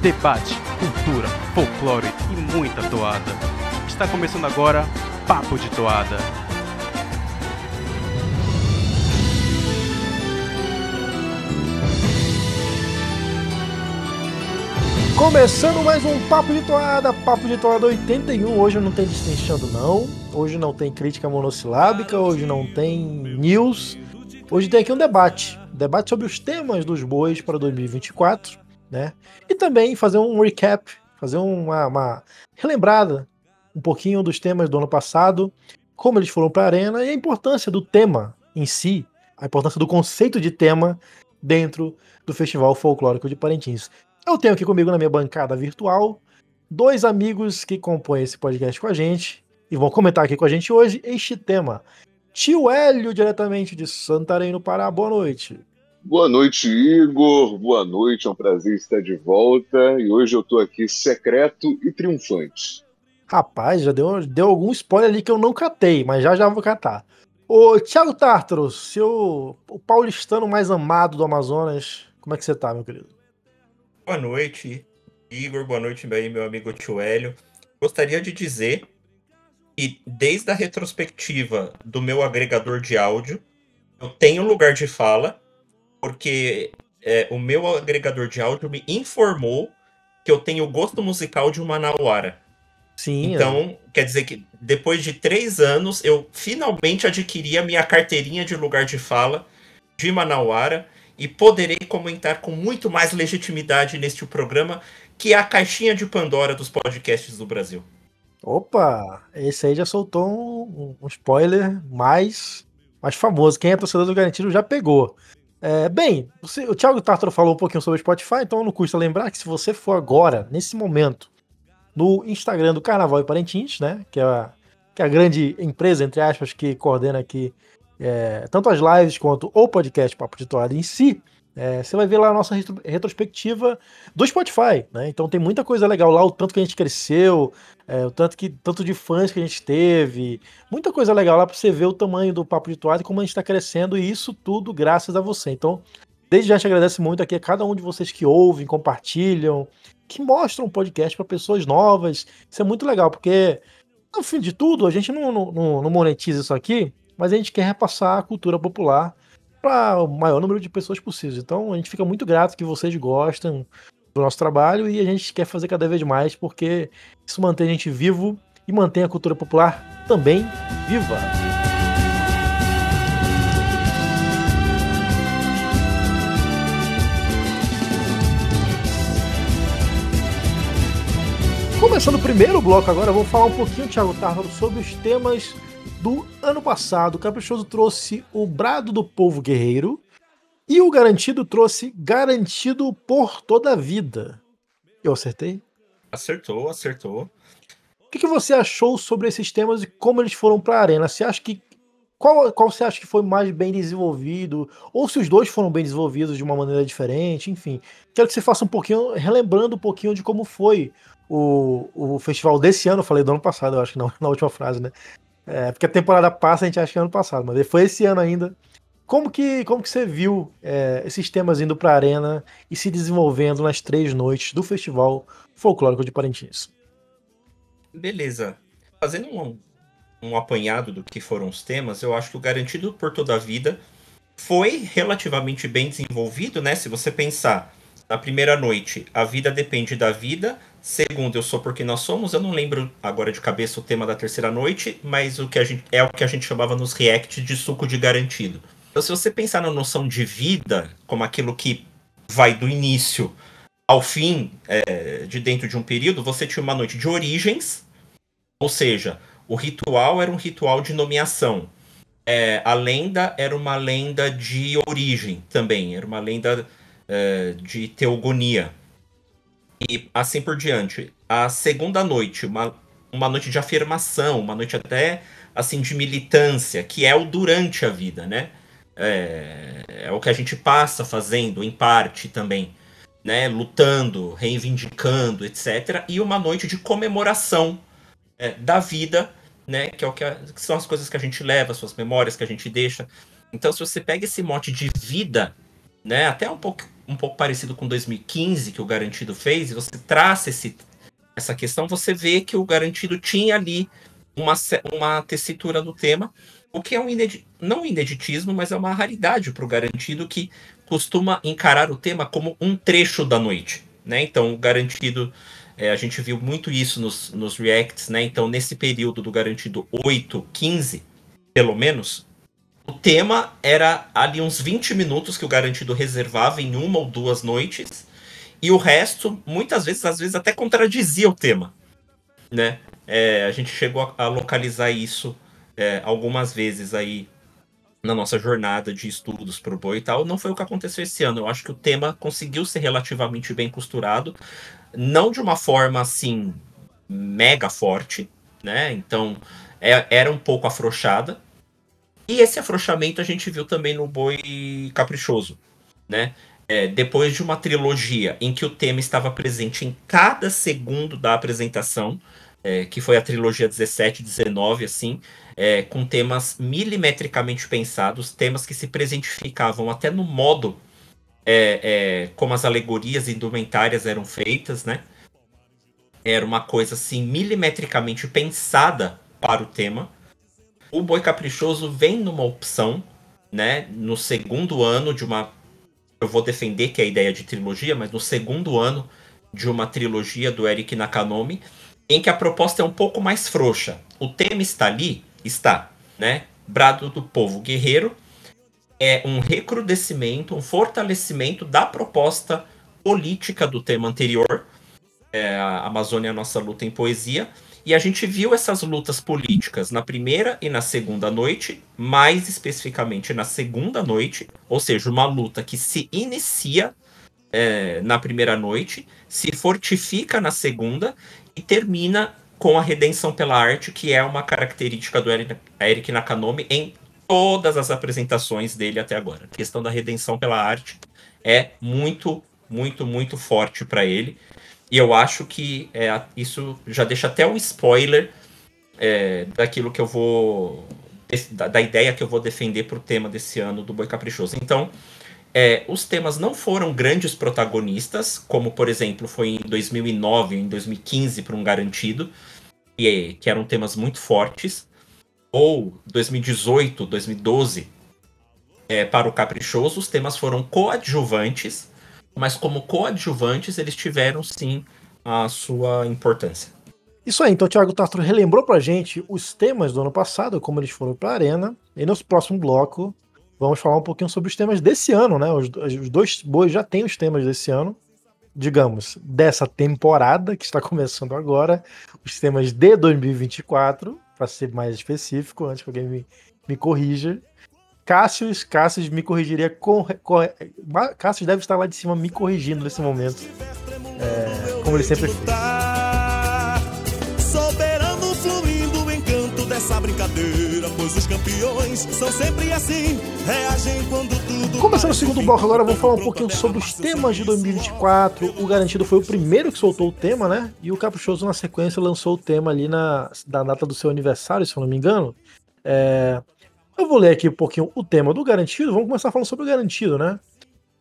debate, cultura, folclore e muita toada. Está começando agora Papo de Toada. Começando mais um Papo de Toada, Papo de Toada 81. Hoje não tem distinção não, hoje não tem crítica monossilábica, hoje não tem news. Hoje tem aqui um debate, debate sobre os temas dos bois para 2024, né? E também fazer um recap, fazer uma, uma relembrada um pouquinho dos temas do ano passado, como eles foram para a arena e a importância do tema em si, a importância do conceito de tema dentro do Festival Folclórico de Parintins. Eu tenho aqui comigo na minha bancada virtual dois amigos que compõem esse podcast com a gente e vão comentar aqui com a gente hoje este tema. Tio Hélio, diretamente de Santarém, no Pará. Boa noite. Boa noite, Igor. Boa noite, é um prazer estar de volta. E hoje eu estou aqui secreto e triunfante. Rapaz, já deu, deu algum spoiler ali que eu não catei, mas já já vou catar. Ô, Thiago Tartaro, seu o paulistano mais amado do Amazonas, como é que você tá, meu querido? Boa noite, Igor. Boa noite, meu amigo Tio Hélio. Gostaria de dizer que desde a retrospectiva do meu agregador de áudio, eu tenho lugar de fala, porque é, o meu agregador de áudio me informou que eu tenho o gosto musical de uma Manauara. Sim. Então, é. quer dizer que depois de três anos, eu finalmente adquiri a minha carteirinha de lugar de fala de Manauara e poderei comentar com muito mais legitimidade neste programa, que é a caixinha de Pandora dos podcasts do Brasil. Opa, esse aí já soltou um, um spoiler mais, mais famoso. Quem é torcedor do Garantido já pegou. É, bem, você, o Thiago Tartaro falou um pouquinho sobre o Spotify, então não custa lembrar que se você for agora, nesse momento, no Instagram do Carnaval e Parintins, né, que é a, que é a grande empresa, entre aspas, que coordena aqui é, tanto as lives quanto o podcast Papo de Toada em si, é, você vai ver lá a nossa retrospectiva do Spotify, né? Então tem muita coisa legal lá, o tanto que a gente cresceu, é, o tanto que tanto de fãs que a gente teve, muita coisa legal lá para você ver o tamanho do Papo de Toada e como a gente está crescendo, e isso tudo graças a você. Então, desde já te agradeço muito aqui a cada um de vocês que ouvem, compartilham, que mostram o podcast para pessoas novas. Isso é muito legal, porque no fim de tudo, a gente não, não, não monetiza isso aqui mas a gente quer repassar a cultura popular para o maior número de pessoas possível. Então a gente fica muito grato que vocês gostam do nosso trabalho e a gente quer fazer cada vez mais porque isso mantém a gente vivo e mantém a cultura popular também viva. Começando o primeiro bloco agora, eu vou falar um pouquinho, Thiago Tártaro, sobre os temas do ano passado. O Caprichoso trouxe o Brado do Povo Guerreiro e o Garantido trouxe Garantido por Toda a Vida. Eu acertei? Acertou, acertou. O que, que você achou sobre esses temas e como eles foram para a arena? Você acha que qual, qual você acha que foi mais bem desenvolvido? Ou se os dois foram bem desenvolvidos de uma maneira diferente? Enfim, quero que você faça um pouquinho, relembrando um pouquinho de como foi o, o festival desse ano. Eu falei do ano passado, eu acho que não, na última frase, né? É, porque a temporada passa, a gente acha que é ano passado, mas foi esse ano ainda. Como que, como que você viu é, esses temas indo para a arena e se desenvolvendo nas três noites do Festival Folclórico de Parintins? Beleza. Fazendo um, um apanhado do que foram os temas, eu acho que o Garantido por Toda a Vida foi relativamente bem desenvolvido, né? Se você pensar na primeira noite, a vida depende da vida, Segundo, eu sou porque nós somos. Eu não lembro agora de cabeça o tema da terceira noite, mas o que a gente é o que a gente chamava nos react de suco de garantido. Então, se você pensar na noção de vida como aquilo que vai do início ao fim é, de dentro de um período, você tinha uma noite de origens, ou seja, o ritual era um ritual de nomeação. É, a lenda era uma lenda de origem também, era uma lenda é, de teogonia e assim por diante. A segunda noite, uma, uma noite de afirmação, uma noite até assim de militância, que é o durante a vida, né? É, é o que a gente passa fazendo, em parte também, né? Lutando, reivindicando, etc. E uma noite de comemoração é, da vida, né? Que é o que, a, que são as coisas que a gente leva, suas memórias que a gente deixa. Então, se você pega esse mote de vida, né? Até um pouco um pouco parecido com 2015 que o Garantido fez, e você traça esse, essa questão, você vê que o Garantido tinha ali uma, uma tessitura do tema, o que é um não ineditismo, mas é uma raridade para o Garantido que costuma encarar o tema como um trecho da noite. Né? Então, o Garantido, é, a gente viu muito isso nos, nos reacts, né? então nesse período do Garantido 8, 15, pelo menos, o tema era ali uns 20 minutos que o Garantido reservava em uma ou duas noites, e o resto, muitas vezes, às vezes até contradizia o tema. Né? É, a gente chegou a, localizar isso é, algumas vezes aí na nossa jornada de estudos para o boi e tal. Não foi o que aconteceu esse ano. Eu acho que o tema conseguiu ser relativamente bem costurado, não de uma forma assim mega forte, né? Então é, era um pouco afrouxada. E esse afrouxamento a gente viu também no boi caprichoso, né? É, depois de uma trilogia em que o tema estava presente em cada segundo da apresentação, é, que foi a trilogia 17 19, assim, é, com temas milimetricamente pensados, temas que se presentificavam até no modo é, é, como as alegorias indumentárias eram feitas, né? Era uma coisa assim milimetricamente pensada para o tema. O Boi Caprichoso vem numa opção, né? No segundo ano de uma. Eu vou defender que é a ideia de trilogia, mas no segundo ano de uma trilogia do Eric Nakanomi, em que a proposta é um pouco mais frouxa. O tema está ali, está, né? Brado do povo guerreiro é um recrudescimento, um fortalecimento da proposta política do tema anterior, é, a Amazônia Nossa Luta em Poesia, e a gente viu essas lutas políticas na primeira e na segunda noite, mais especificamente na segunda noite, ou seja, uma luta que se inicia é, na primeira noite, se fortifica na segunda e termina com a redenção pela arte, que é uma característica do Eric Nakanomi em todas as apresentações dele até agora. A questão da redenção pela arte é muito, muito, muito forte para ele. E eu acho que é, isso já deixa até um spoiler é, daquilo que eu vou. Da, da, ideia que eu vou defender para o tema desse ano do Boi Caprichoso. Então, é, os temas não foram grandes protagonistas, como por exemplo foi em 2009 em 2015 para um Garantido, que, que eram temas muito fortes, ou 2018, 2012 é, para o Caprichoso, os temas foram coadjuvantes, mas como coadjuvantes eles tiveram sim a sua importância. Isso aí, então o Thiago Tastro relembrou pra gente os temas do ano passado, como eles foram pra Arena, e no próximo bloco vamos falar um pouquinho sobre os temas desse ano, né? Os, os dois bois já têm os temas desse ano, digamos, dessa temporada que está começando agora, os temas de 2024, para ser mais específico, antes que alguém me, me corrija. Cássius, Cássius me corrigiria com, com. Cássius deve estar lá de cima me corrigindo nesse momento. É, como ele sempre fez. essa brincadeira, pois os campeões são sempre assim, reagem quando tudo. Começando o segundo bloco agora, vamos falar um pouquinho sobre os temas de 2024. O Garantido foi o primeiro que soltou o tema, né? E o Caprichoso, na sequência, lançou o tema ali na da data do seu aniversário, se eu não me engano. É... Eu vou ler aqui um pouquinho o tema do Garantido. Vamos começar falando sobre o Garantido, né?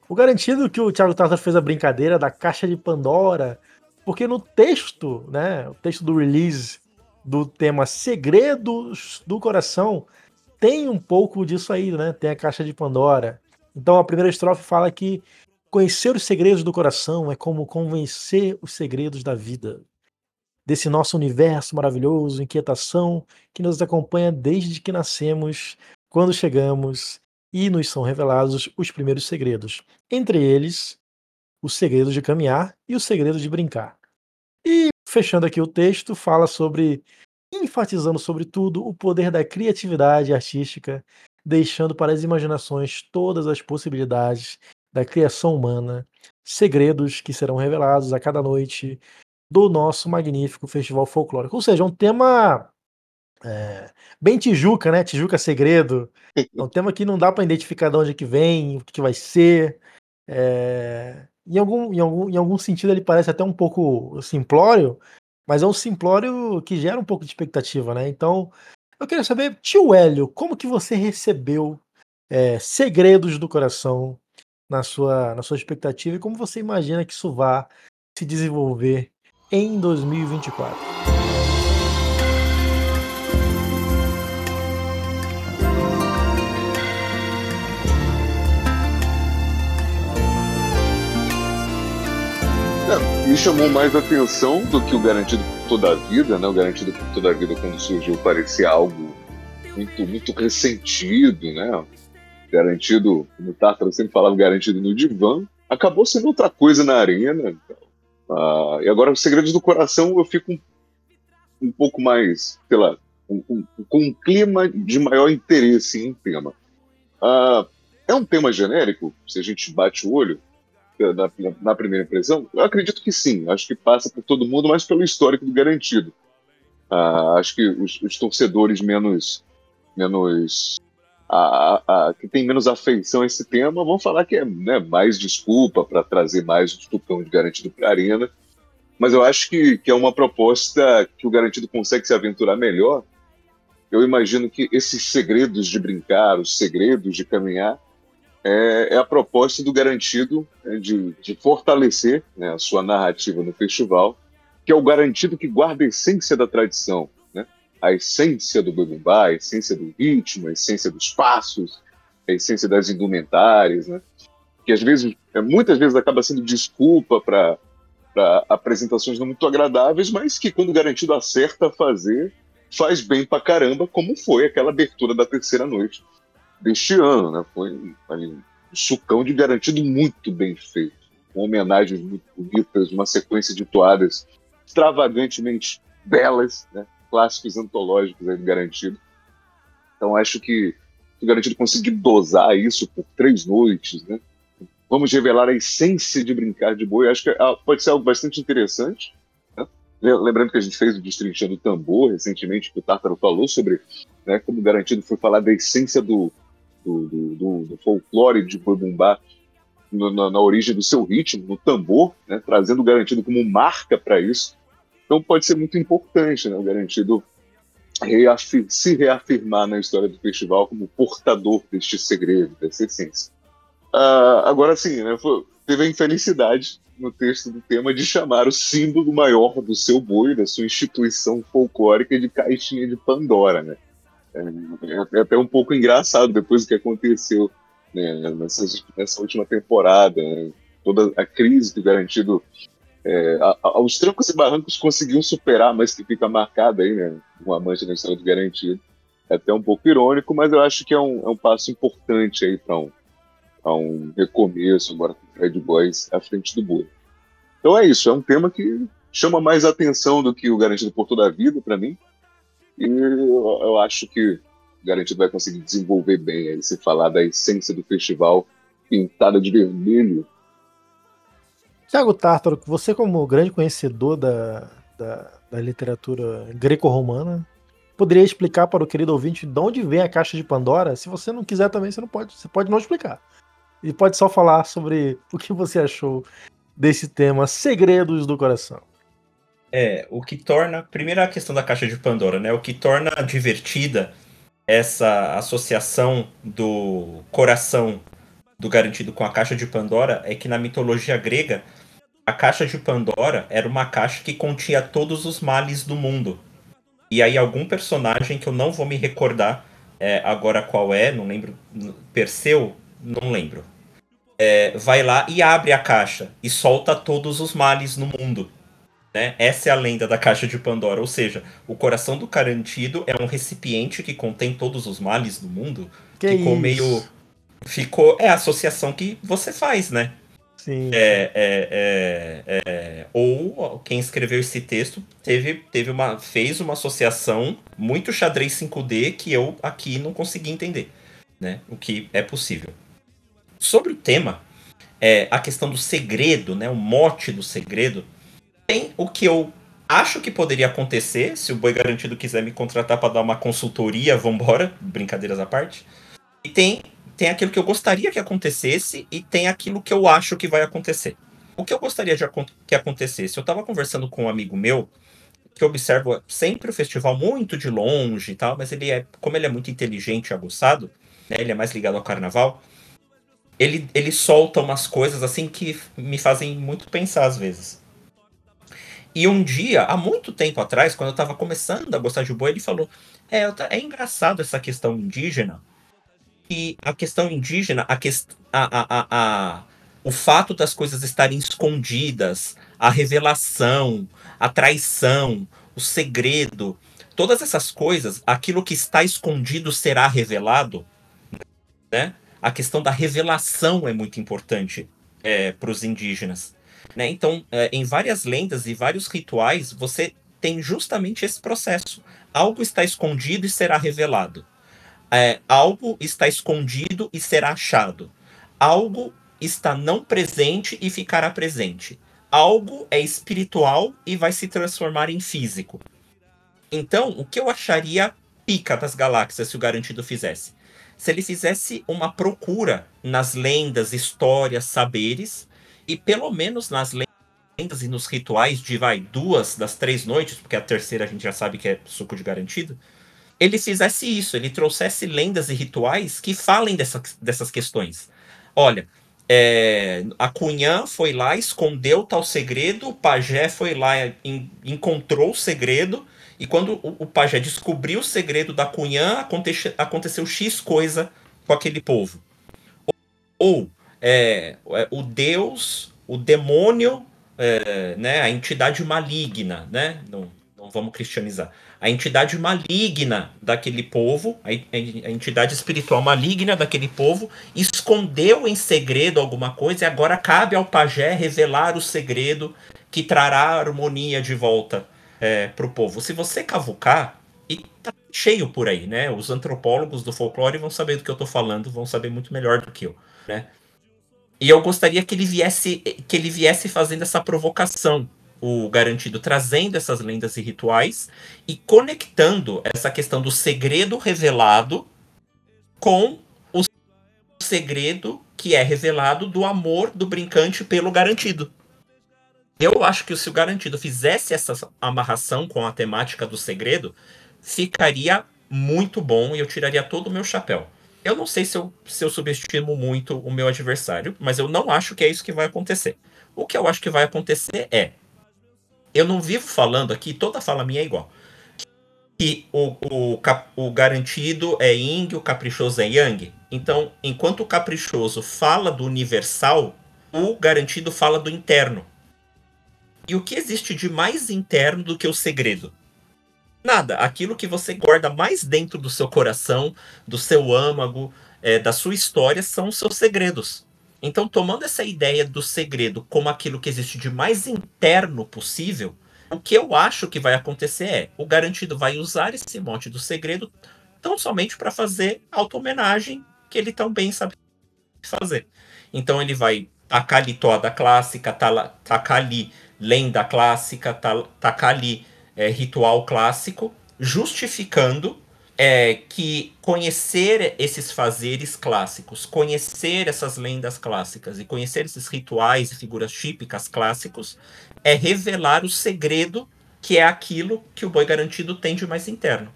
O Garantido que o Thiago Tata fez a brincadeira da caixa de Pandora, porque no texto, né, o texto do release do tema Segredos do Coração, tem um pouco disso aí, né? Tem a caixa de Pandora. Então a primeira estrofe fala que conhecer os segredos do coração é como convencer os segredos da vida. Desse nosso universo maravilhoso, inquietação que nos acompanha desde que nascemos, quando chegamos e nos são revelados os primeiros segredos. Entre eles, o segredo de caminhar e o segredo de brincar. E fechando aqui o texto, fala sobre, enfatizando sobre tudo, o poder da criatividade artística, deixando para as imaginações todas as possibilidades da criação humana, segredos que serão revelados a cada noite do nosso magnífico festival folclórico. Ou seja, é um tema é, bem Tijuca, né? Tijuca Segredo. É um tema que não dá para identificar de onde é que vem, o que, que vai ser. É, em algum, em, algum, em algum sentido ele parece até um pouco simplório, mas é um simplório que gera um pouco de expectativa, né? Então, eu queria saber, tio Hélio, como que você recebeu é, Segredos do Coração na sua, na sua expectativa e como você imagina que isso vá se desenvolver em 2024. É, me chamou mais atenção do que o Garantido por Toda a Vida, né? O Garantido por Toda a Vida, quando surgiu, parecia algo muito, muito ressentido, né? Garantido, como o Tartar sempre falava, garantido no divã. Acabou sendo outra coisa na arena. Então. Uh, e agora, os Segredos do Coração, eu fico um, um pouco mais, sei lá, um, um, com um clima de maior interesse em tema. Uh, é um tema genérico, se a gente bate o olho, na, na, primeira impressão? Eu acredito que sim. Acho que passa por todo mundo, mas pelo histórico do garantido. Uh, acho que os, os, torcedores menos, menos a, a, que tem menos afeição a esse tema vão falar que é né, mais desculpa para trazer mais o tupão de garantido para a arena. Mas eu acho que, que é uma proposta que o garantido consegue se aventurar melhor. Eu imagino que esses segredos de brincar, os segredos de caminhar, é, é a proposta do garantido né, de, de fortalecer né, a sua narrativa no festival, que é o garantido que guarda a essência da tradição? A essência do bumbá, a essência do ritmo, a essência dos passos, a essência das indumentárias, né? que às vezes, é, muitas vezes acaba sendo desculpa para apresentações não muito agradáveis, mas que quando garantido acerta a fazer, faz bem pra caramba, como foi aquela abertura da terceira noite deste ano, né? Foi um sucão de garantido muito bem feito, com homenagens muito bonitas, uma sequência de toadas extravagantemente belas, né? Clássicos antológicos aí do garantido. Então acho que o garantido conseguiu dosar isso por três noites, né? Vamos revelar a essência de brincar de boi. Acho que ah, pode ser algo bastante interessante. Né? Lembrando que a gente fez o Destrinchando Tambor recentemente, que o Tártaro falou sobre né, como garantido foi falar da essência do, do, do, do folclore de boi bumbá na, na, origem do seu ritmo, no tambor, né, trazendo o garantido como marca para isso. Então pode ser muito importante né, o garantido reafir se reafirmar na história do festival como portador deste segredo, dessa essência. Uh, agora sim, né, teve a infelicidade no texto do tema de chamar o símbolo maior do seu boi, da sua instituição folclórica de caixinha de Pandora, né? É, é, até um pouco engraçado depois do que aconteceu né, nessa, nessa, última temporada, né, toda a crise que o garantido é, aos trancos e barrancos conseguiu superar, mas que fica marcada aí, né, uma mancha na história do garantido. É até um pouco irônico, mas eu acho que é um, é um passo importante aí para um, um recomeço, agora com o Red Boys à frente do boi. Então é isso, é um tema que chama mais atenção do que o Garantido por Toda a Vida, para mim. E eu, eu acho que Garantido vai conseguir desenvolver bem aí, se falar da essência do festival pintada de vermelho. Tiago Tártaro, você como grande conhecedor da, da, da literatura greco-romana, poderia explicar para o querido ouvinte de onde vem a caixa de Pandora? Se você não quiser também, você não pode, você pode não explicar. E pode só falar sobre o que você achou desse tema Segredos do Coração. É, o que torna. Primeiro a questão da caixa de Pandora, né? O que torna divertida essa associação do coração do garantido com a caixa de Pandora é que na mitologia grega a caixa de Pandora era uma caixa que continha todos os males do mundo. E aí algum personagem que eu não vou me recordar é, agora qual é, não lembro, Perseu, não lembro. É, vai lá e abre a caixa e solta todos os males no mundo. Né? Essa é a lenda da caixa de Pandora, ou seja, o coração do Carantido é um recipiente que contém todos os males do mundo. Que ficou isso? meio. Ficou. É a associação que você faz, né? Sim. É, é, é, é, ou quem escreveu esse texto teve, teve uma, fez uma associação muito xadrez 5D que eu aqui não consegui entender. Né? O que é possível. Sobre o tema, é, a questão do segredo, né? o mote do segredo tem o que eu acho que poderia acontecer, se o Boi Garantido quiser me contratar para dar uma consultoria, vambora, brincadeiras à parte. E tem, tem aquilo que eu gostaria que acontecesse e tem aquilo que eu acho que vai acontecer. O que eu gostaria de que acontecesse? Eu estava conversando com um amigo meu que observa sempre o festival muito de longe e tal, mas ele é, como ele é muito inteligente e aguçado, né, ele é mais ligado ao carnaval, ele, ele solta umas coisas assim que me fazem muito pensar às vezes. E um dia, há muito tempo atrás, quando eu estava começando a gostar de boi, ele falou: é, é engraçado essa questão indígena. E a questão indígena, a, que, a, a, a, o fato das coisas estarem escondidas, a revelação, a traição, o segredo, todas essas coisas, aquilo que está escondido será revelado, né? A questão da revelação é muito importante é, para os indígenas. Né? Então, é, em várias lendas e vários rituais, você tem justamente esse processo. Algo está escondido e será revelado. É, algo está escondido e será achado. Algo está não presente e ficará presente. Algo é espiritual e vai se transformar em físico. Então, o que eu acharia pica das galáxias se o garantido fizesse? Se ele fizesse uma procura nas lendas, histórias, saberes, e pelo menos nas lendas e nos rituais de vai duas das três noites, porque a terceira a gente já sabe que é suco de garantido, ele fizesse isso, ele trouxesse lendas e rituais que falem dessa, dessas questões. Olha, é, a Cunhã foi lá, escondeu tal segredo, o pajé foi lá, e encontrou o segredo, e quando o, o pajé descobriu o segredo da Cunhã, aconteceu, aconteceu X coisa com aquele povo. Ou, é, é, o Deus, o demônio, é, né, a entidade maligna, né? Vamos cristianizar. A entidade maligna daquele povo, a, a entidade espiritual maligna daquele povo, escondeu em segredo alguma coisa e agora cabe ao pajé revelar o segredo que trará a harmonia de volta é, para o povo. Se você cavucar, e tá cheio por aí, né? Os antropólogos do folclore vão saber do que eu tô falando, vão saber muito melhor do que eu, né? E eu gostaria que ele viesse, que ele viesse fazendo essa provocação, o garantido, trazendo essas lendas e rituais e conectando essa questão do segredo revelado com o segredo que é revelado do amor do brincante pelo garantido. Eu acho que se o garantido fizesse essa amarração com a temática do segredo, ficaria muito bom e eu tiraria todo o meu chapéu. Eu não sei se eu, se eu subestimo muito o meu adversário, mas eu não acho que é isso que vai acontecer. O que eu acho que vai acontecer é. Eu não vivo falando aqui, toda fala minha é igual. Que o, o, o garantido é Ying, o caprichoso é Yang. Então, enquanto o caprichoso fala do universal, o garantido fala do interno. E o que existe de mais interno do que o segredo? Nada. Aquilo que você guarda mais dentro do seu coração, do seu âmago, é, da sua história, são os seus segredos. Então, tomando essa ideia do segredo como aquilo que existe de mais interno possível, o que eu acho que vai acontecer é: o garantido vai usar esse mote do segredo tão somente para fazer auto-homenagem que ele tão bem sabe fazer. Então, ele vai tacar ali toada clássica, tacar ali lenda clássica, tacar ali é, ritual clássico, justificando é, que conhecer esses fazeres clássicos, conhecer essas lendas clássicas e conhecer esses rituais e figuras típicas clássicos é revelar o segredo que é aquilo que o boi garantido tem de mais interno.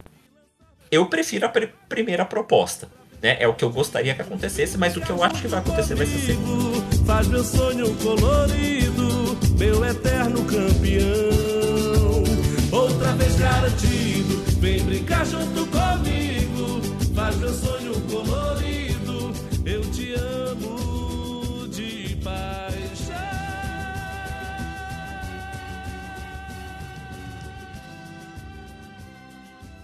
Eu prefiro a pr primeira proposta. Né? É o que eu gostaria que acontecesse, mas o que eu acho que vai acontecer vai ser segundo. Faz meu sonho colorido, meu eterno campeão outra vez garantido. Brincar junto comigo, faz meu sonho colorido. Eu te amo de paixão.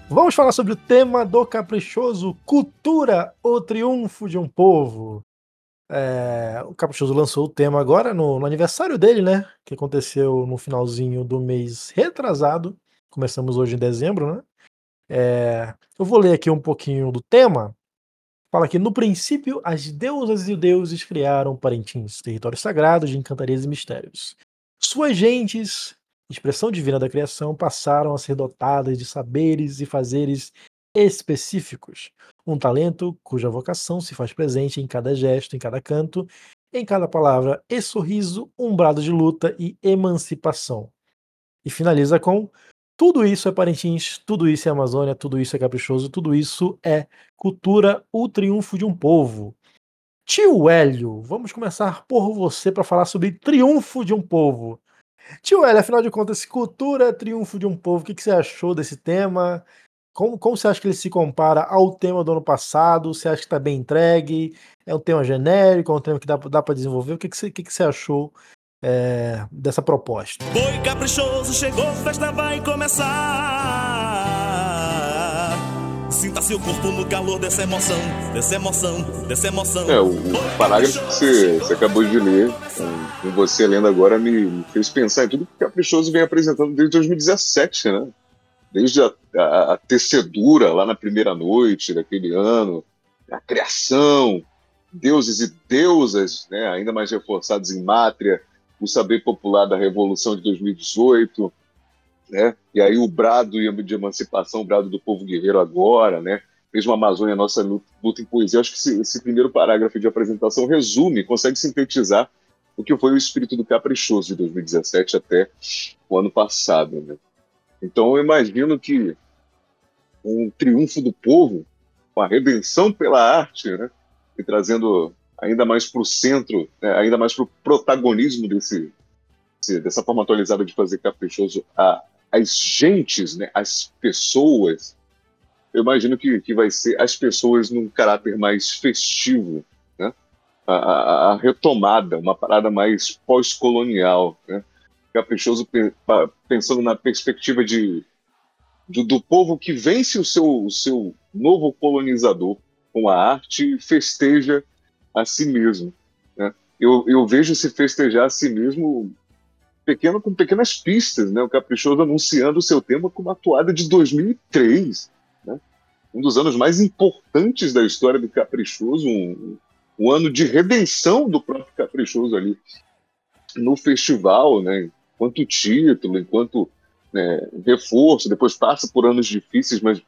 Vamos falar sobre o tema do caprichoso Cultura, o triunfo de um povo. É, o Caprichoso lançou o tema agora no, no, aniversário dele, né? Que aconteceu no finalzinho do mês retrasado. Começamos hoje em dezembro, né? É, eu vou ler aqui um pouquinho do tema. Fala que no princípio as deusas e deuses criaram Parintins, territórios sagrados de encantarias e mistérios. Suas gentes, expressão divina da criação, passaram a ser dotadas de saberes e fazeres específicos, um talento cuja vocação se faz presente em cada gesto, em cada canto, em cada palavra e sorriso, um brado de luta e emancipação. E finaliza com tudo isso é Parintins, tudo isso é Amazônia, tudo isso é caprichoso, tudo isso é cultura, o triunfo de um povo. Tio Hélio, vamos começar por você para falar sobre Triunfo de um Povo. Tio Hélio, afinal de contas, cultura, triunfo de um povo, o que, que você achou desse tema? Como, como você acha que ele se compara ao tema do ano passado? Você acha que está bem entregue? É um tema genérico? É um tema que dá, dá para desenvolver? O que, que, você, que, que você achou é, dessa proposta? Boi caprichoso chegou, festa vai começar. Sinta seu corpo no calor dessa emoção, dessa emoção, dessa emoção. É, o, o parágrafo que você, você, acabou de ler, com, você lendo agora, me, me, fez pensar em tudo que o Caprichoso vem apresentando desde 2017, né? Desde a, a, a tecedura lá na primeira noite daquele ano, a criação, deuses e deusas, né, ainda mais reforçados em Mátria, o saber popular da Revolução de 2018, né? E aí o brado de emancipação, o brado do povo guerreiro agora, né? Mesmo a Amazônia, nossa luta em poesia. Acho que esse, esse, primeiro parágrafo de apresentação resume, consegue sintetizar o que foi o espírito do caprichoso de 2017 até o ano passado, né? Então eu imagino que um triunfo do povo, uma redenção pela arte, né? E trazendo ainda mais para o centro, né? ainda mais para o protagonismo desse, dessa forma atualizada de fazer caprichoso a, as gentes, né, as pessoas, eu imagino que, que vai ser as pessoas num caráter mais festivo, né? a, a, a retomada, uma parada mais pós-colonial, né? caprichoso pensando na perspectiva de, de, do povo que vence o seu, o seu novo colonizador com a arte e festeja a si mesmo. Né? Eu, eu vejo se festejar a si mesmo pequeno com pequenas pistas, né? O Caprichoso anunciando o seu tema com uma toada de 2003, né? Um dos anos mais importantes da história do Caprichoso, um, um ano de redenção do próprio Caprichoso ali no festival, né? Enquanto título, enquanto né, reforço, depois passa por anos difíceis, mas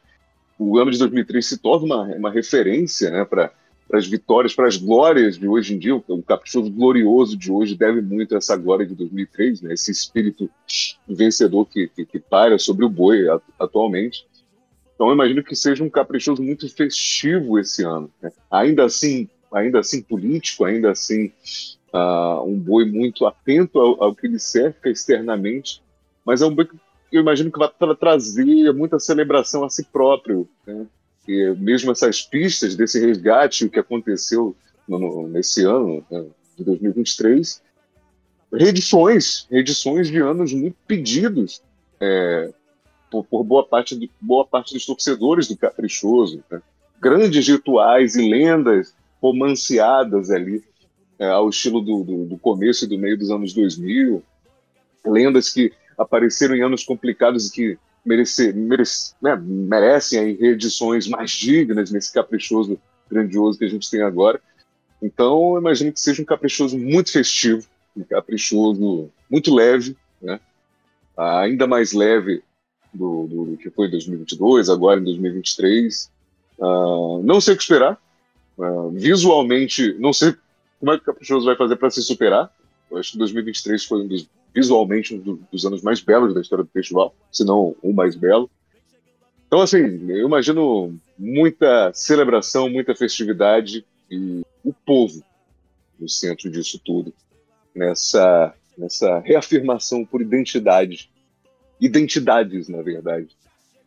o ano de 2003 se torna uma, uma referência, né? Para para as vitórias, para as glórias de hoje em dia. O caprichoso glorioso de hoje deve muito a essa glória de 2003, né? esse espírito vencedor que, que, que paira sobre o boi atualmente. Então, eu imagino que seja um caprichoso muito festivo esse ano. Né? Ainda assim, ainda assim político, ainda assim uh, um boi muito atento ao, ao, que lhe cerca externamente, mas é um boi que eu imagino que vai trazer muita celebração a si próprio, né? Que mesmo essas pistas desse resgate que aconteceu no, nesse ano né, de 2023, reedições, reedições de anos muito pedidos é, por, por, boa parte boa parte dos torcedores do Caprichoso, né? grandes rituais e lendas romanceadas ali é, ao estilo do, do, do começo e do meio dos anos 2000, lendas que apareceram em anos complicados e que merece, merece, né, merecem reedições mais dignas nesse caprichoso grandioso que a gente tem agora. Então, eu imagino que seja um caprichoso muito festivo, um caprichoso muito leve, né? ainda mais leve do, do, que foi em 2022, agora em 2023. Uh, ah, não sei o que esperar. Uh, visualmente, não sei como é que o Caprichoso vai fazer para se superar. Eu acho que 2023 foi um dos visualmente um dos anos mais belos da história do festival, se não o mais belo. Então, assim, eu imagino muita celebração, muita festividade e o povo no centro disso tudo, nessa, nessa reafirmação por identidade, identidades, na verdade,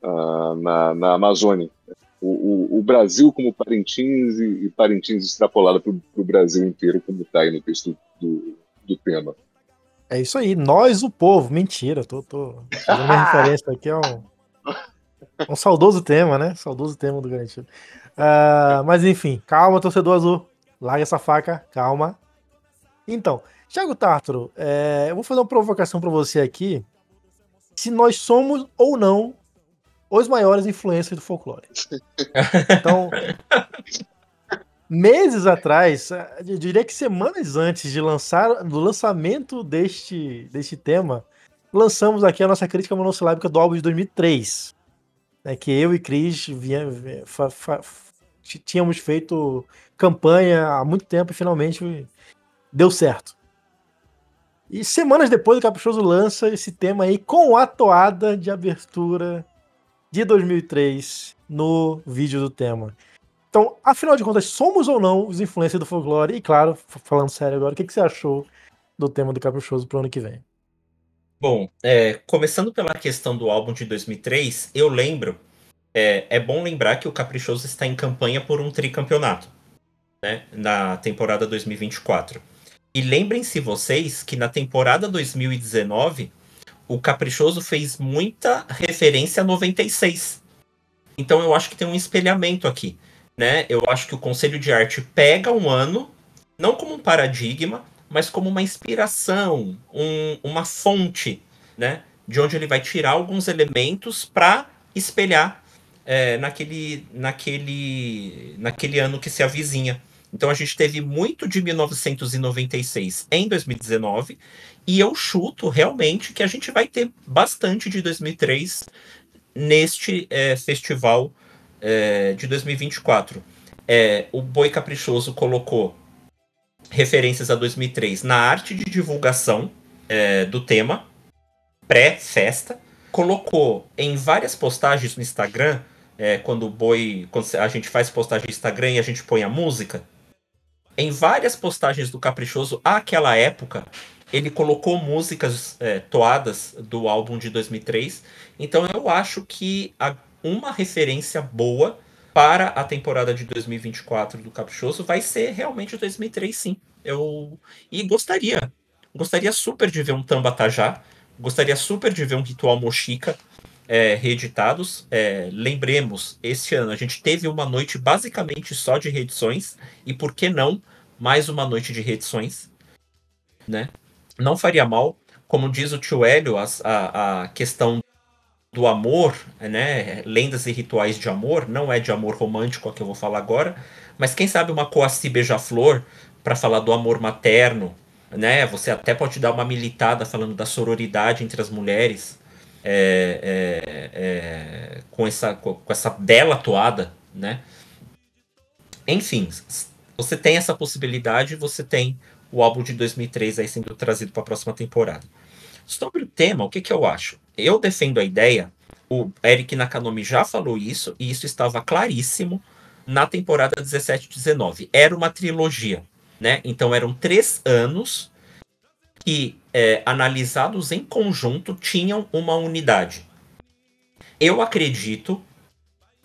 uh, na, na Amazônia. O, o, o, Brasil como Parintins e, e Parintins extrapolado para o Brasil inteiro, como está aí no texto do, do tema. É isso aí, nós o povo. Mentira, tô, tô fazendo uma referência aqui a um, um saudoso tema, né? Saudoso tema do Garantido. Uh, mas enfim, calma, torcedor azul. Larga essa faca, calma. Então, Thiago Tartaro, é, eu vou fazer uma provocação para você aqui. Se nós somos ou não os maiores influências do folclore. Então, meses atrás, eh, eu diria que semanas antes de lançar do lançamento deste, deste tema, lançamos aqui a nossa crítica monossilábica do álbum de 2003, né, que eu e Cris tínhamos feito campanha há muito tempo e finalmente deu certo. E semanas depois o Caprichoso lança esse tema aí com a toada de abertura de 2003 no vídeo do tema. Então, afinal de contas, somos ou não os influencers do folclore? E claro, falando sério agora, o que, que você achou do tema do Caprichoso pro ano que vem? Bom, é, começando pela questão do álbum de 2003, eu lembro, é, é bom lembrar que o Caprichoso está em campanha por um tricampeonato, né, na temporada 2024. E lembrem-se vocês que na temporada 2019, o Caprichoso fez muita referência a 96. Então eu acho que tem um espelhamento aqui, né? Eu acho que o Conselho de Arte pega um ano, não como um paradigma, mas como uma inspiração, um, uma fonte, né? De onde ele vai tirar alguns elementos para espelhar é, naquele, naquele, naquele ano que se avizinha. Então a gente teve muito de 1996 em 2019 e eu chuto realmente que a gente vai ter bastante de 2003 neste é, festival é, de 2024. É, o Boi Caprichoso colocou referências a 2003 na arte de divulgação é, do tema, pré-festa. Colocou em várias postagens no Instagram, é, quando o boi. Quando a gente faz postagem no Instagram e a gente põe a música. Em várias postagens do Caprichoso, àquela época, ele colocou músicas é, toadas do álbum de 2003. Então eu acho que a, uma referência boa para a temporada de 2024 do Caprichoso vai ser realmente o 2003, sim. Eu e gostaria, gostaria super de ver um Tambatajá, gostaria super de ver um Ritual Mochica é, reeditados. É, lembremos, este ano a gente teve uma noite basicamente só de reedições e por que não mais uma noite de reedições, né? Não faria mal, como diz o tio Hélio, a, a, a questão do amor, né? Lendas e rituais de amor, não é de amor romântico a que eu vou falar agora, mas quem sabe uma Coaci Beija-Flor para falar do amor materno, né? Você até pode dar uma militada falando da sororidade entre as mulheres, é, é, é, com, essa, com essa bela toada, né? Enfim, você tem essa possibilidade, você tem o álbum de 2003 aí sendo trazido para a próxima temporada. Sobre o tema, o que, que eu acho? Eu defendo a ideia, o Eric Nakanomi já falou isso, e isso estava claríssimo na temporada 17-19. Era uma trilogia, né? Então eram três anos que, é, analisados em conjunto, tinham uma unidade. Eu acredito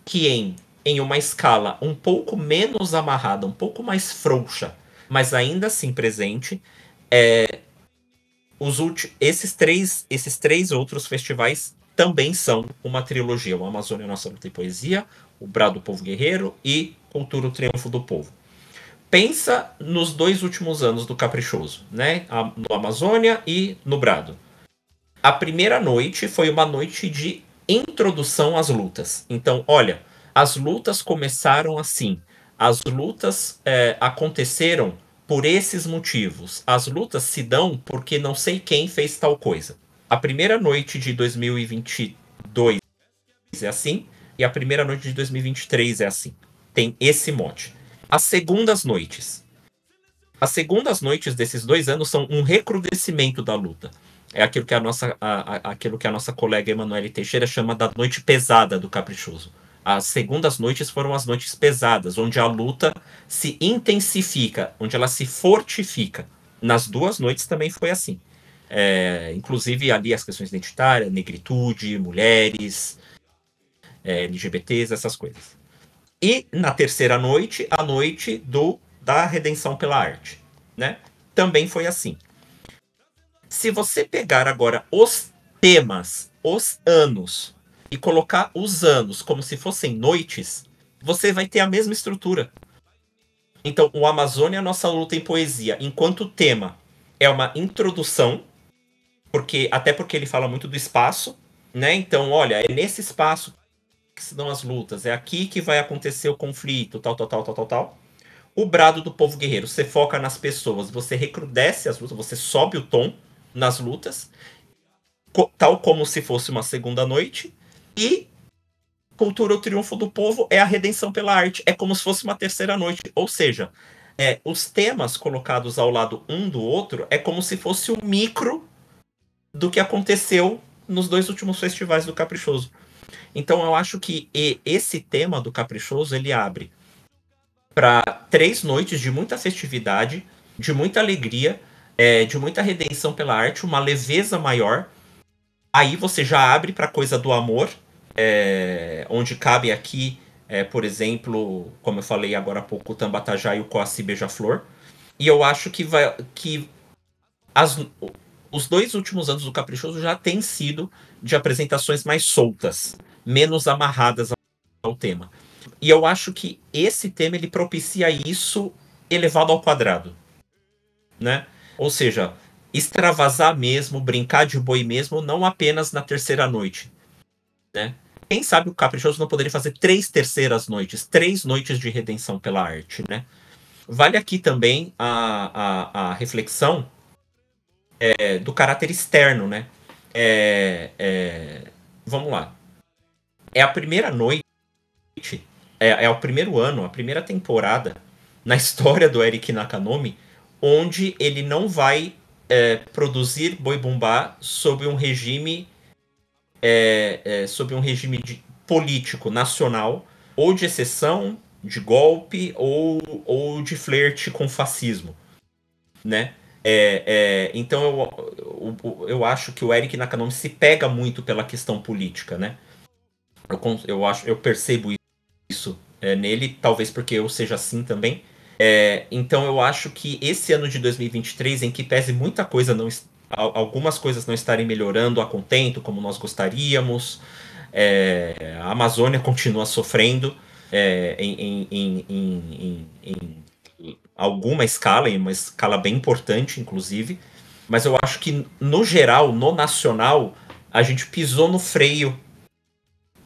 que em, em uma escala um pouco menos amarrada, um pouco mais frouxa, mas ainda assim presente, é, os esses três esses três outros festivais também são uma trilogia: o Amazônia Nossa Luta e Poesia, o Brado do Povo Guerreiro e Cultura o Triunfo do Povo. Pensa nos dois últimos anos do Caprichoso, né? No Amazônia e no Brado. A primeira noite foi uma noite de introdução às lutas. Então, olha, as lutas começaram assim. As lutas é, aconteceram por esses motivos. As lutas se dão porque não sei quem fez tal coisa. A primeira noite de 2022 é assim, e a primeira noite de 2023 é assim. Tem esse mote. As segundas noites. As segundas noites desses dois anos são um recrudescimento da luta. É aquilo que a nossa, a, a, aquilo que a nossa colega Emanuele Teixeira chama da noite pesada do caprichoso. As segundas noites foram as noites pesadas, onde a luta se intensifica, onde ela se fortifica. Nas duas noites também foi assim. É, inclusive ali as questões identitárias, negritude, mulheres, é, LGBTs, essas coisas. E na terceira noite, a noite do da redenção pela arte, né? Também foi assim. Se você pegar agora os temas, os anos e colocar os anos como se fossem noites, você vai ter a mesma estrutura. Então, o Amazônia, nossa luta em poesia, enquanto tema é uma introdução, porque até porque ele fala muito do espaço, né? Então, olha, é nesse espaço que se dão as lutas, é aqui que vai acontecer o conflito, tal, tal, tal, tal, tal, tal. O brado do povo guerreiro, você foca nas pessoas, você recrudesce as lutas, você sobe o tom nas lutas, tal como se fosse uma segunda noite. E Cultura o Triunfo do Povo é a redenção pela arte. É como se fosse uma terceira noite. Ou seja, é, os temas colocados ao lado um do outro é como se fosse o um micro do que aconteceu nos dois últimos festivais do Caprichoso. Então eu acho que esse tema do Caprichoso ele abre para três noites de muita festividade, de muita alegria, é, de muita redenção pela arte, uma leveza maior. Aí você já abre para coisa do amor, é, onde cabe aqui, é, por exemplo, como eu falei agora há pouco, o Tambatajá e o Coaci Beija-Flor. E eu acho que, vai, que as, os dois últimos anos do Caprichoso já têm sido de apresentações mais soltas, menos amarradas ao tema. E eu acho que esse tema ele propicia isso elevado ao quadrado, né? Ou seja, extravasar mesmo, brincar de boi mesmo, não apenas na terceira noite, né? Quem sabe o Caprichoso não poderia fazer três terceiras noites, três noites de redenção pela arte, né? Vale aqui também a, a, a reflexão é, do caráter externo, né? É, é, vamos lá. É a primeira noite, é, é o primeiro ano, a primeira temporada na história do Eric Nakanomi, onde ele não vai é, produzir Boi Bumbá sob um regime é, é, sob um regime de, político nacional ou de exceção, de golpe ou, ou de flerte com fascismo, né? É, é, então eu, eu, eu, acho que o Eric Nakanomi se pega muito pela questão política, né? Eu, eu, acho, eu percebo isso é, nele, talvez porque eu seja assim também. É, então eu acho que esse ano de 2023, em que pese muita coisa não algumas coisas não estarem melhorando a contento como nós gostaríamos, é, a Amazônia continua sofrendo é, em, em, em, em alguma escala, em uma escala bem importante, inclusive. Mas eu acho que, no geral, no nacional, a gente pisou no freio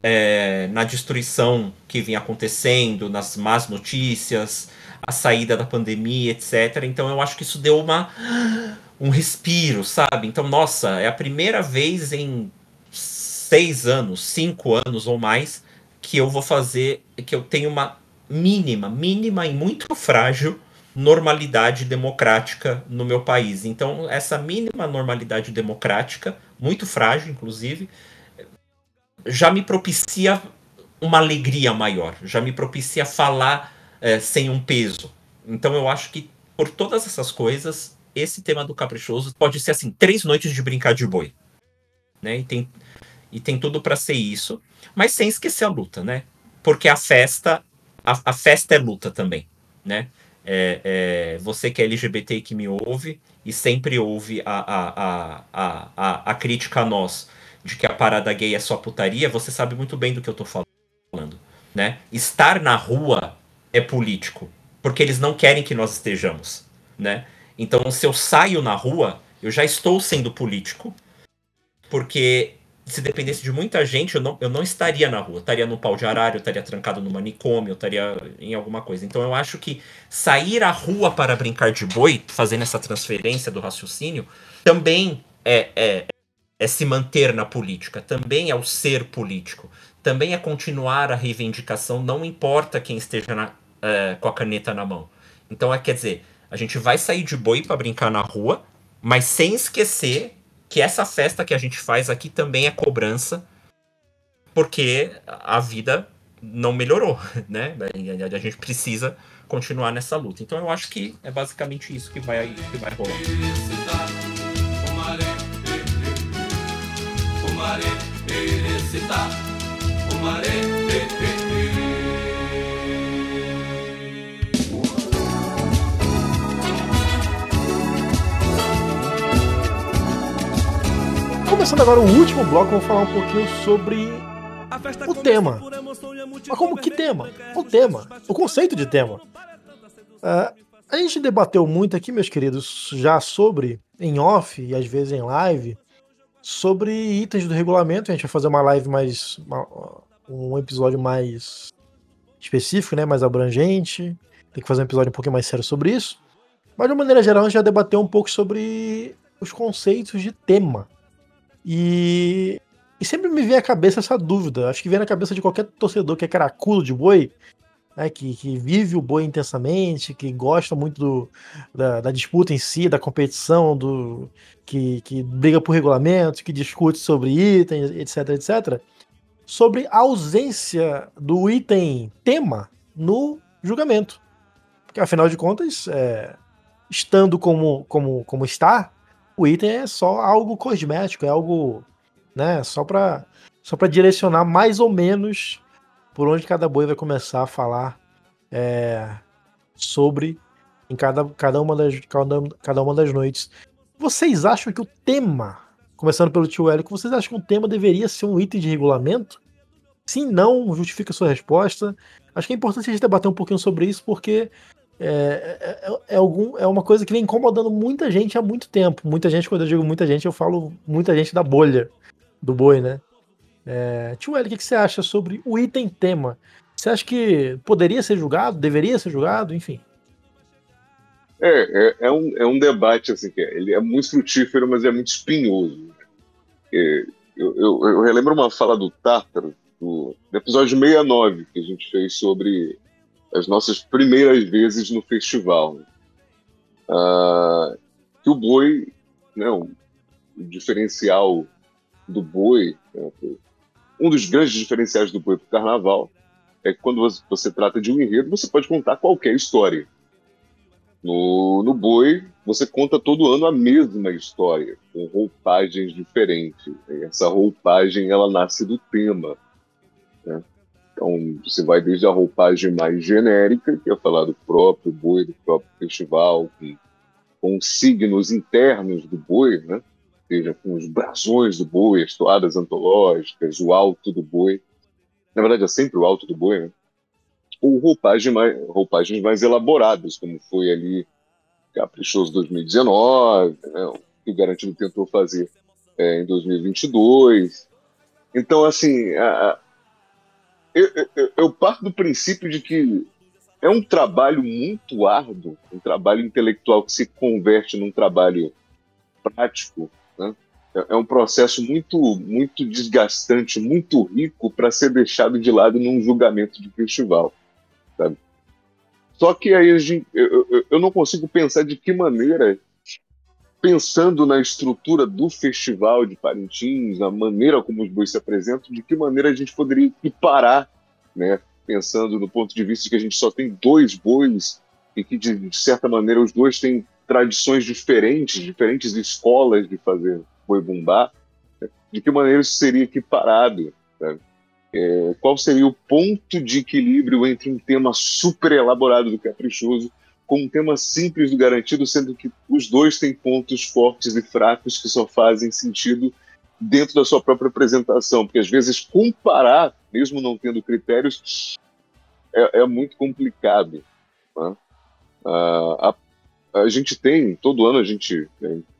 é, na destruição que vinha acontecendo, nas más notícias, a saída da pandemia, etc. Então eu acho que isso deu uma um respiro, sabe? Então, nossa, é a primeira vez em seis anos, cinco anos ou mais que eu vou fazer, que eu tenho uma mínima, mínima e muito frágil normalidade democrática no meu país. Então, essa mínima normalidade democrática, muito frágil, inclusive, já me propicia uma alegria maior, já me propicia falar é, sem um peso. Então, eu acho que por todas essas coisas, esse tema do caprichoso pode ser assim, três noites de brincar de boi. Né? E tem, e tem tudo para ser isso, mas sem esquecer a luta, né? Porque a festa, a, a festa é luta também, né? É, é, você que é LGBT que me ouve e sempre ouve a, a, a, a, a crítica a nós de que a parada gay é só putaria, você sabe muito bem do que eu tô falando, né? Estar na rua é político, porque eles não querem que nós estejamos, né? Então, se eu saio na rua, eu já estou sendo político, porque se dependesse de muita gente, eu não, eu não estaria na rua. Eu estaria no pau de arara, eu estaria trancado no manicômio, eu estaria em alguma coisa. Então eu acho que sair à rua para brincar de boi, fazendo essa transferência do raciocínio, também é, é, é se manter na política, também é o ser político, também é continuar a reivindicação, não importa quem esteja na, é, com a caneta na mão. Então é quer dizer, a gente vai sair de boi para brincar na rua, mas sem esquecer que essa festa que a gente faz aqui também é cobrança, porque a vida não melhorou, né? A gente precisa continuar nessa luta. Então eu acho que é basicamente isso que vai, que vai rolar. Começando agora o último bloco, vou falar um pouquinho sobre o tema. Mas como que tema? O tema, o conceito de tema. Uh, a gente debateu muito aqui, meus queridos, já sobre, em off e às vezes em live, sobre itens do regulamento. A gente vai fazer uma live mais. Uma, um episódio mais específico, né? Mais abrangente. Tem que fazer um episódio um pouquinho mais sério sobre isso. Mas de uma maneira geral, a gente já debateu um pouco sobre os conceitos de tema. E, e sempre me vem à cabeça essa dúvida. Acho que vem na cabeça de qualquer torcedor que é caraculo de boi, né, que, que vive o boi intensamente, que gosta muito do, da, da, disputa em si, da competição, do que, que briga por regulamentos, que discute sobre itens, etc, etc, sobre a ausência do item tema no julgamento. Porque, afinal de contas, é, estando como, como, como está, o item é só algo cosmético, é algo né, só para só para direcionar mais ou menos por onde cada boi vai começar a falar é, sobre em cada, cada, uma das, cada, cada uma das noites. Vocês acham que o tema, começando pelo tio Hélio, vocês acham que o tema deveria ser um item de regulamento? Sim, não, justifica a sua resposta. Acho que é importante a gente debater um pouquinho sobre isso, porque é, é, é, é, algum, é uma coisa que vem incomodando muita gente há muito tempo. Muita gente, quando eu digo muita gente, eu falo muita gente da bolha do boi, né? É, tio Hélio, o que, você acha sobre o item tema? Você acha que poderia ser julgado, deveria ser julgado, enfim? É, é, é, um, é um debate, assim, que ele é muito frutífero, mas é muito espinhoso. É, eu, eu, eu, relembro uma fala do Tártaro, do, do episódio 69, que a gente fez sobre as nossas primeiras vezes no festival. Ah, que o boi, né, o diferencial do boi, né, um dos grandes diferenciais do boi para o carnaval é que quando você, você trata de um enredo, você pode contar qualquer história. No, no Boi, você conta todo ano a mesma história, com roupagens diferentes. Essa roupagem, ela nasce do tema. Né? Então, você vai desde a roupagem mais genérica, que é falar do próprio boi, do próprio festival, com, com signos internos do boi, né? seja com os brasões do boi, as toadas antológicas, o alto do boi. Na verdade, é sempre o alto do boi, né? ou roupagem mais, roupagens mais elaboradas, como foi ali Caprichoso 2019, né, que o Garantido tentou fazer é, em 2022. Então, assim, a, eu, eu, eu parto do princípio de que é um trabalho muito árduo, um trabalho intelectual que se converte num trabalho prático, né? É, é um processo muito, muito desgastante, muito rico para ser deixado de lado num julgamento de festival. Sabe? Só que aí gente, eu, eu, eu não consigo pensar de que maneira, pensando na estrutura do festival de Parintins, na maneira como os bois se apresentam, de que maneira a gente poderia equiparar, né? pensando no ponto de vista de que a gente só tem dois bois e que, de, de certa maneira, os dois têm tradições diferentes, diferentes escolas de fazer boi bumbá, né? de que maneira isso seria equiparado? Sabe? É, qual seria o ponto de equilíbrio entre um tema super elaborado do caprichoso com um tema simples do garantido, sendo que os dois têm pontos fortes e fracos que só fazem sentido dentro da sua própria apresentação, porque às vezes comparar, mesmo não tendo critérios, é, é muito complicado. Né? a, a, gente tem, todo ano a gente,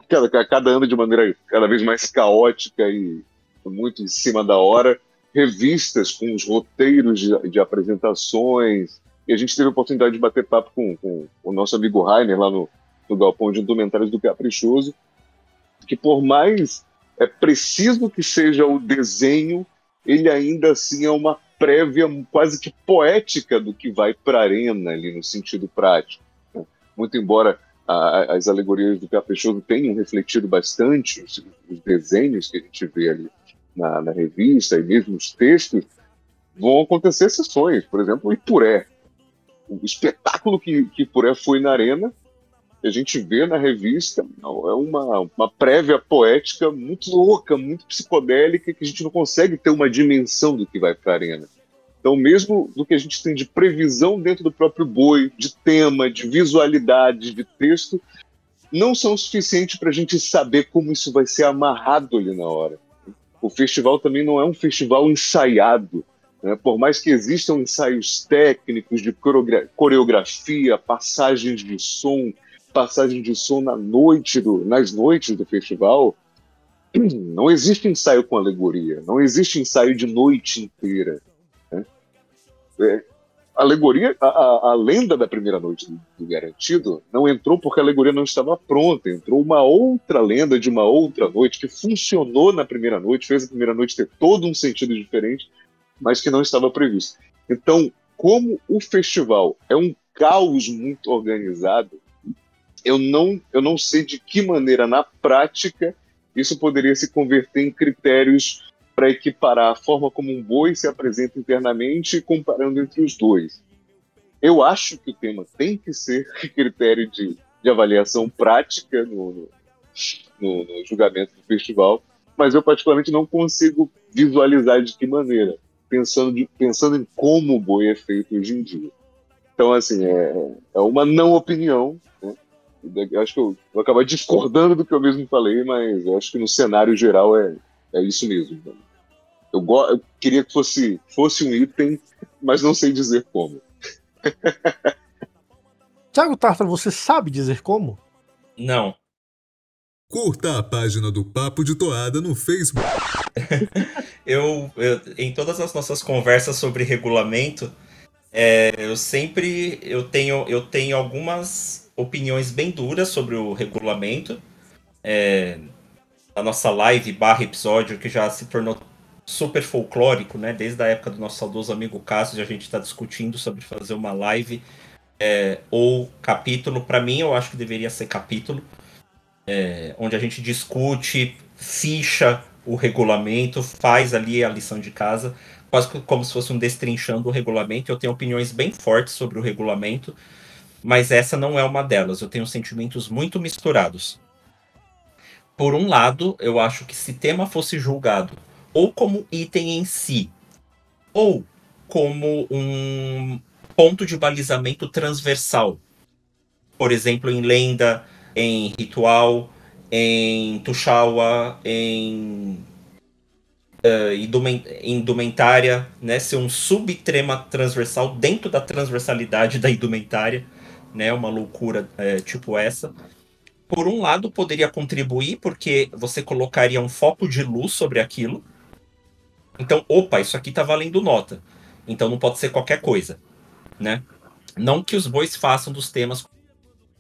cada, cada ano de maneira cada vez mais caótica e muito em cima da hora, revistas com os roteiros de, de, apresentações. E a gente teve a oportunidade de bater papo com, com o nosso amigo Rainer lá no, no Galpão de Indumentários do Caprichoso, que por mais é preciso que seja o desenho, ele ainda assim é uma prévia quase que poética do que vai para a arena ali no sentido prático. Né? Muito embora a, as alegorias do Caprichoso tenham refletido bastante os, os desenhos que a gente vê ali na, na revista e mesmo os textos, vão acontecer sessões. Por exemplo, o Ipuré. O espetáculo que, que Ipuré foi na arena, a gente vê na revista, é uma, uma prévia poética muito louca, muito psicodélica, que a gente não consegue ter uma dimensão do que vai para a arena. Então, mesmo do que a gente tem de previsão dentro do próprio boi, de tema, de visualidade, de texto, não são suficientes para a gente saber como isso vai ser amarrado ali na hora o festival também não é um festival ensaiado. Né? Por mais que existam ensaios técnicos de coreografia, passagens de som, passagens de som na noite do, nas noites do festival, não existe ensaio com alegoria, não existe ensaio de noite inteira. Né? É, alegoria, a, a, a, lenda da primeira noite do, do, Garantido não entrou porque a alegoria não estava pronta. Entrou uma outra lenda de uma outra noite que funcionou na primeira noite, fez a primeira noite ter todo um sentido diferente, mas que não estava previsto. Então, como o festival é um caos muito organizado, eu não, eu não sei de que maneira, na prática, isso poderia se converter em critérios para equiparar a forma como um boi se apresenta internamente, comparando entre os dois. eu acho que o tema tem que ser critério de, de avaliação prática no, no, no, no julgamento do festival, mas eu particularmente não consigo visualizar de que maneira, pensando, de, pensando em como o boi é feito hoje em dia. Então, assim, é, é uma não opinião. Né? Eu acho que eu vou acabar discordando do que eu mesmo falei, mas eu acho que no cenário geral é, é isso mesmo. Eu, go eu queria que fosse, fosse um item, mas não sei dizer como. Tiago Tartar, você sabe dizer como? Não. Curta a página do Papo de Toada no Facebook. eu, eu, em todas as nossas conversas sobre regulamento, é, eu sempre eu tenho, eu tenho algumas opiniões bem duras sobre o regulamento. É, a nossa live barra episódio que já se tornou super folclórico, né? Desde a época do nosso saudoso amigo Cássio, a gente está discutindo sobre fazer uma live é, ou capítulo. Para mim, eu acho que deveria ser capítulo, é, onde a gente discute, ficha o regulamento, faz ali a lição de casa, quase como se fosse um destrinchando o regulamento. Eu tenho opiniões bem fortes sobre o regulamento, mas essa não é uma delas. Eu tenho sentimentos muito misturados. Por um lado, eu acho que se tema fosse julgado ou como item em si, ou como um ponto de balizamento transversal. Por exemplo, em lenda, em ritual, em Tuxaua, em uh, indumentária, né, ser um subtrema transversal dentro da transversalidade da indumentária, né, uma loucura é, tipo essa. Por um lado, poderia contribuir porque você colocaria um foco de luz sobre aquilo, então, opa, isso aqui tá valendo nota. Então não pode ser qualquer coisa, né? Não que os bois façam dos temas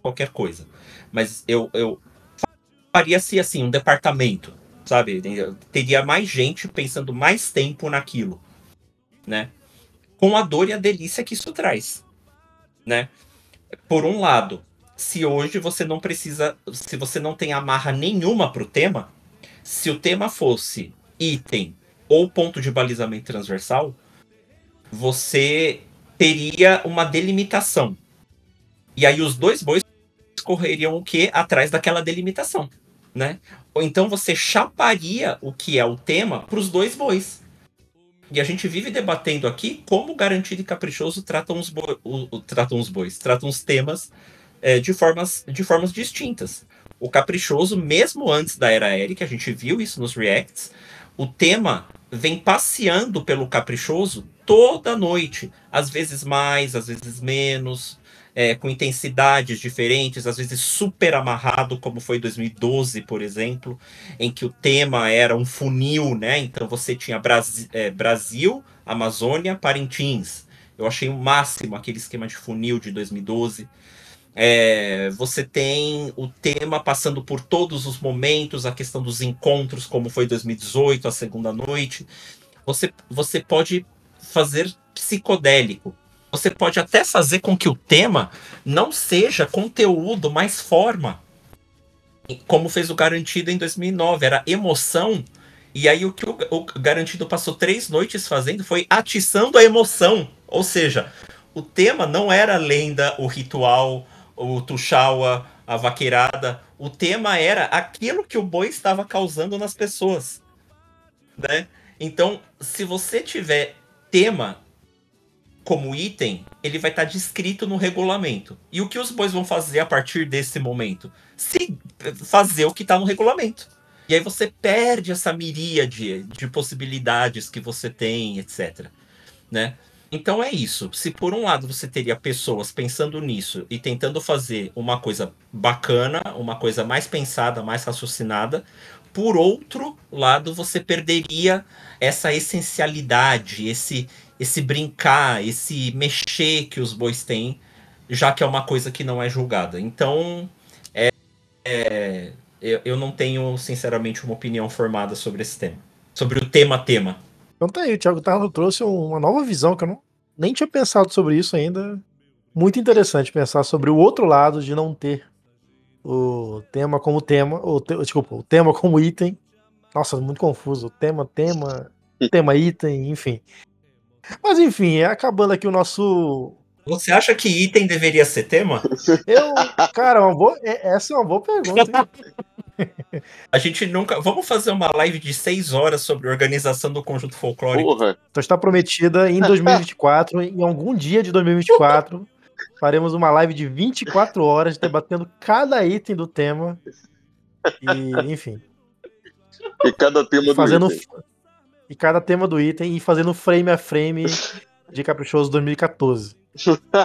qualquer coisa, mas eu, eu faria-se assim, um departamento, sabe? teria mais gente pensando mais tempo naquilo, né? Com a dor e a delícia que isso traz, né? Por um lado, se hoje você não precisa, se você não tem amarra nenhuma pro tema, se o tema fosse item ou ponto de balizamento transversal, você teria uma delimitação. E aí os dois bois correriam o que atrás daquela delimitação, né? Ou então você chaparia o que é o tema para os dois bois. E a gente vive debatendo aqui como garantido e caprichoso tratam os, boi, o, o, tratam os bois, tratam os temas é, de, formas, de formas distintas. O caprichoso, mesmo antes da era Eric, a gente viu isso nos reacts, o tema vem passeando pelo caprichoso toda noite, às vezes mais, às vezes menos, é, com intensidades diferentes, às vezes super amarrado, como foi 2012, por exemplo, em que o tema era um funil, né? Então você tinha Brasi é, Brasil, Amazônia, Parintins. Eu achei o máximo aquele esquema de funil de 2012. É, você tem o tema passando por todos os momentos, a questão dos encontros, como foi 2018, a segunda noite. Você, você pode fazer psicodélico. Você pode até fazer com que o tema não seja conteúdo, mas forma. Como fez o Garantido em 2009, era emoção. E aí o que o, o Garantido passou três noites fazendo foi atiçando a emoção. Ou seja, o tema não era a lenda, o ritual, o Tuxaua, a vaqueirada. O tema era aquilo que o boi estava causando nas pessoas. Né? Então, se você tiver tema como item, ele vai estar descrito no regulamento. E o que os bois vão fazer a partir desse momento? Se fazer o que está no regulamento. E aí você perde essa miríade de possibilidades que você tem, etc. Né? Então é isso. Se por um lado você teria pessoas pensando nisso e tentando fazer uma coisa bacana, uma coisa mais pensada, mais raciocinada, por outro lado você perderia essa essencialidade, esse esse brincar, esse mexer que os bois têm, já que é uma coisa que não é julgada. Então, é, é eu, eu não tenho, sinceramente, uma opinião formada sobre esse tema. Sobre o tema-tema. Então tá aí, o Thiago Tarlo trouxe uma nova visão que eu não, nem tinha pensado sobre isso ainda. Muito interessante pensar sobre o outro lado de não ter o tema como tema, o te, desculpa, o tema como item. Nossa, muito confuso. Tema, tema, tema, item, enfim. Mas enfim, acabando aqui o nosso Você acha que item deveria ser tema? Eu, cara, uma boa, é- essa é uma boa pergunta. hein? A gente nunca. Vamos fazer uma live de seis horas sobre organização do conjunto folclórico. Porra, Então está prometida em 2024, em algum dia de 2024, faremos uma live de 24 horas debatendo cada item do tema. E, enfim, e cada tema do fazendo item. E cada tema do item e fazendo frame a frame de Caprichoso 2014.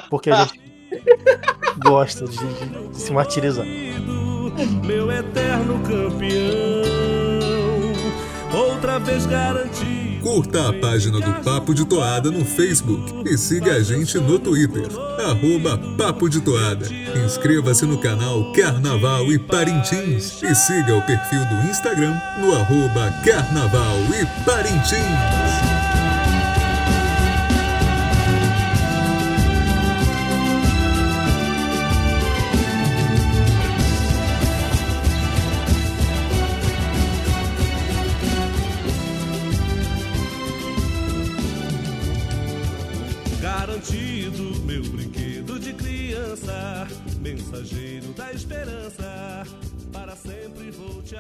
Porque a gente gosta de, de- de se martirizar. Meu eterno campeão, outra vez garantido. Curta a página do Papo de Toada no Facebook e siga a gente no Twitter, arroba Papo de Toada. Inscreva-se no canal Carnaval e Parintins e siga o perfil do Instagram no arroba Carnaval e Parintins.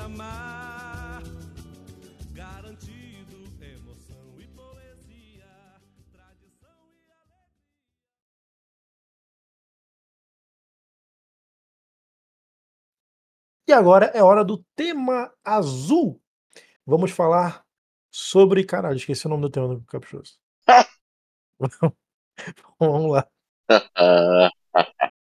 Amar. Garantido, emoção e poesia, tradição e E agora é hora do tema azul. Vamos falar sobre. Caralho, esqueci o nome do tema do Caprichoso. Vamos lá.